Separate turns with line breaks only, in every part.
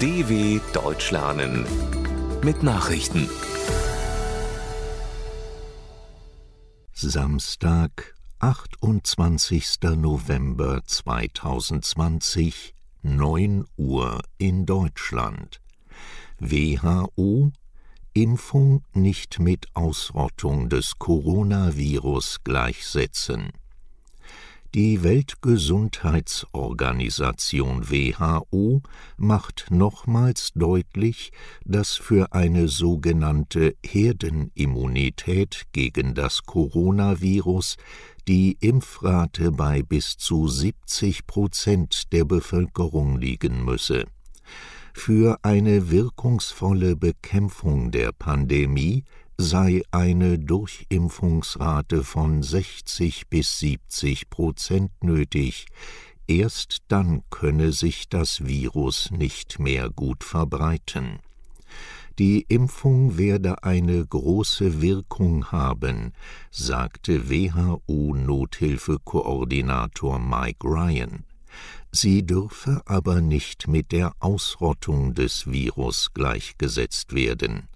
DW Deutsch lernen mit Nachrichten.
Samstag, 28. November 2020, 9 Uhr in Deutschland. WHO Impfung nicht mit Ausrottung des Coronavirus gleichsetzen. Die Weltgesundheitsorganisation WHO macht nochmals deutlich, dass für eine sogenannte Herdenimmunität gegen das Coronavirus die Impfrate bei bis zu 70 Prozent der Bevölkerung liegen müsse. Für eine wirkungsvolle Bekämpfung der Pandemie sei eine Durchimpfungsrate von 60 bis 70 Prozent nötig, erst dann könne sich das Virus nicht mehr gut verbreiten. Die Impfung werde eine große Wirkung haben, sagte WHO-Nothilfekoordinator Mike Ryan. Sie dürfe aber nicht mit der Ausrottung des Virus gleichgesetzt werden.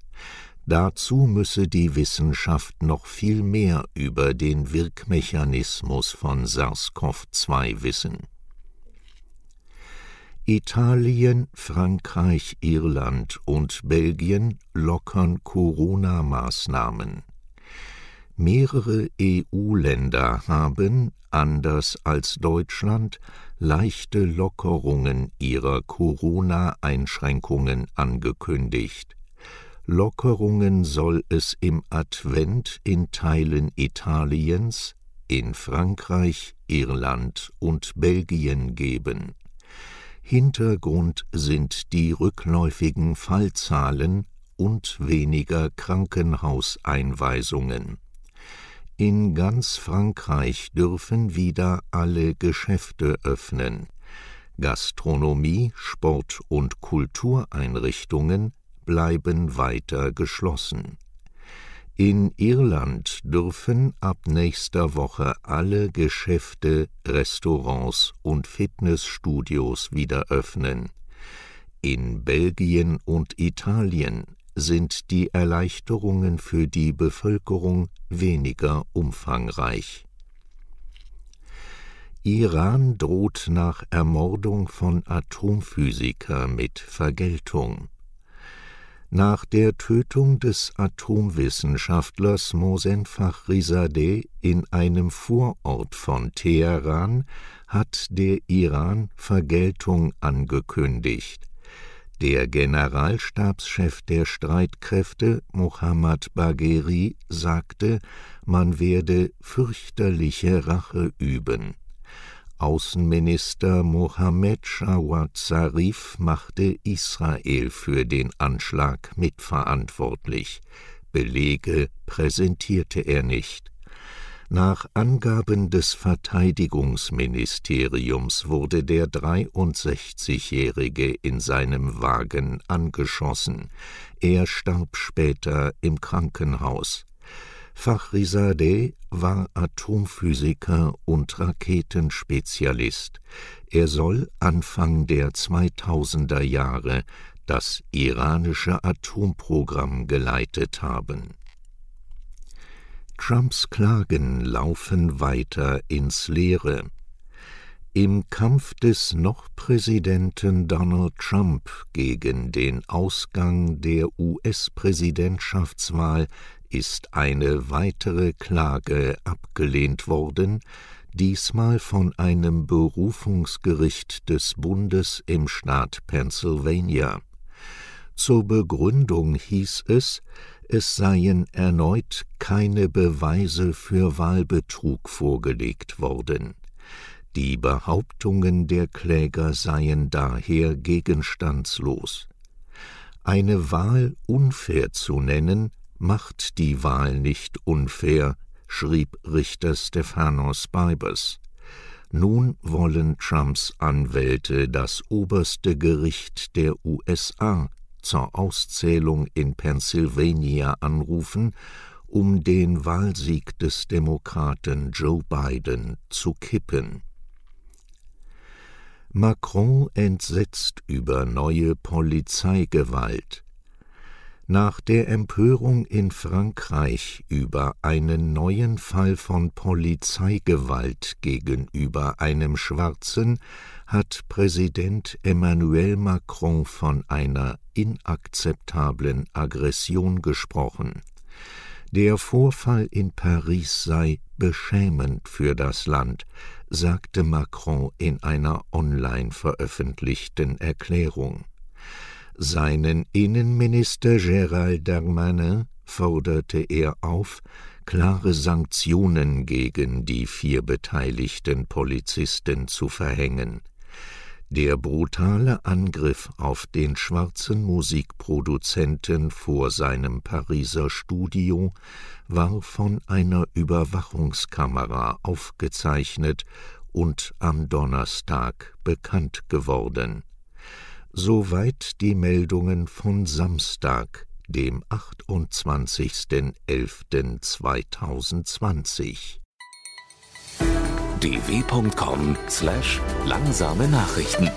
Dazu müsse die Wissenschaft noch viel mehr über den Wirkmechanismus von SARS-CoV-2 wissen. Italien, Frankreich, Irland und Belgien lockern Corona-Maßnahmen. Mehrere EU-Länder haben, anders als Deutschland, leichte Lockerungen ihrer Corona-Einschränkungen angekündigt. Lockerungen soll es im Advent in Teilen Italiens, in Frankreich, Irland und Belgien geben. Hintergrund sind die rückläufigen Fallzahlen und weniger Krankenhauseinweisungen. In ganz Frankreich dürfen wieder alle Geschäfte öffnen. Gastronomie, Sport und Kultureinrichtungen bleiben weiter geschlossen. In Irland dürfen ab nächster Woche alle Geschäfte, Restaurants und Fitnessstudios wieder öffnen. In Belgien und Italien sind die Erleichterungen für die Bevölkerung weniger umfangreich. Iran droht nach Ermordung von Atomphysiker mit Vergeltung. Nach der Tötung des Atomwissenschaftlers Mohsen Fakhrizadeh in einem Vorort von Teheran hat der Iran Vergeltung angekündigt. Der Generalstabschef der Streitkräfte Mohammad Bagheri sagte, man werde fürchterliche Rache üben. Außenminister Mohammed Jawad Zarif machte Israel für den Anschlag mitverantwortlich. Belege präsentierte er nicht. Nach Angaben des Verteidigungsministeriums wurde der 63-Jährige in seinem Wagen angeschossen. Er starb später im Krankenhaus. Fakhrizadeh war Atomphysiker und Raketenspezialist. Er soll Anfang der 2000er Jahre das iranische Atomprogramm geleitet haben. Trumps Klagen laufen weiter ins Leere. Im Kampf des noch Präsidenten Donald Trump gegen den Ausgang der US-Präsidentschaftswahl ist eine weitere Klage abgelehnt worden, diesmal von einem Berufungsgericht des Bundes im Staat Pennsylvania. Zur Begründung hieß es, es seien erneut keine Beweise für Wahlbetrug vorgelegt worden. Die Behauptungen der Kläger seien daher gegenstandslos. Eine Wahl unfair zu nennen, macht die Wahl nicht unfair, schrieb Richter Stephanos Bibers. Nun wollen Trumps Anwälte das oberste Gericht der USA zur Auszählung in Pennsylvania anrufen, um den Wahlsieg des Demokraten Joe Biden zu kippen. Macron entsetzt über neue Polizeigewalt. Nach der Empörung in Frankreich über einen neuen Fall von Polizeigewalt gegenüber einem Schwarzen hat Präsident Emmanuel Macron von einer inakzeptablen Aggression gesprochen. Der Vorfall in Paris sei beschämend für das Land, sagte Macron in einer online veröffentlichten Erklärung. Seinen Innenminister Gérald Darmanin forderte er auf, klare Sanktionen gegen die vier beteiligten Polizisten zu verhängen. Der brutale Angriff auf den schwarzen Musikproduzenten vor seinem Pariser Studio war von einer Überwachungskamera aufgezeichnet und am Donnerstag bekannt geworden. Soweit die Meldungen von Samstag, dem 28.11.2020
dw.com/langsame Nachrichten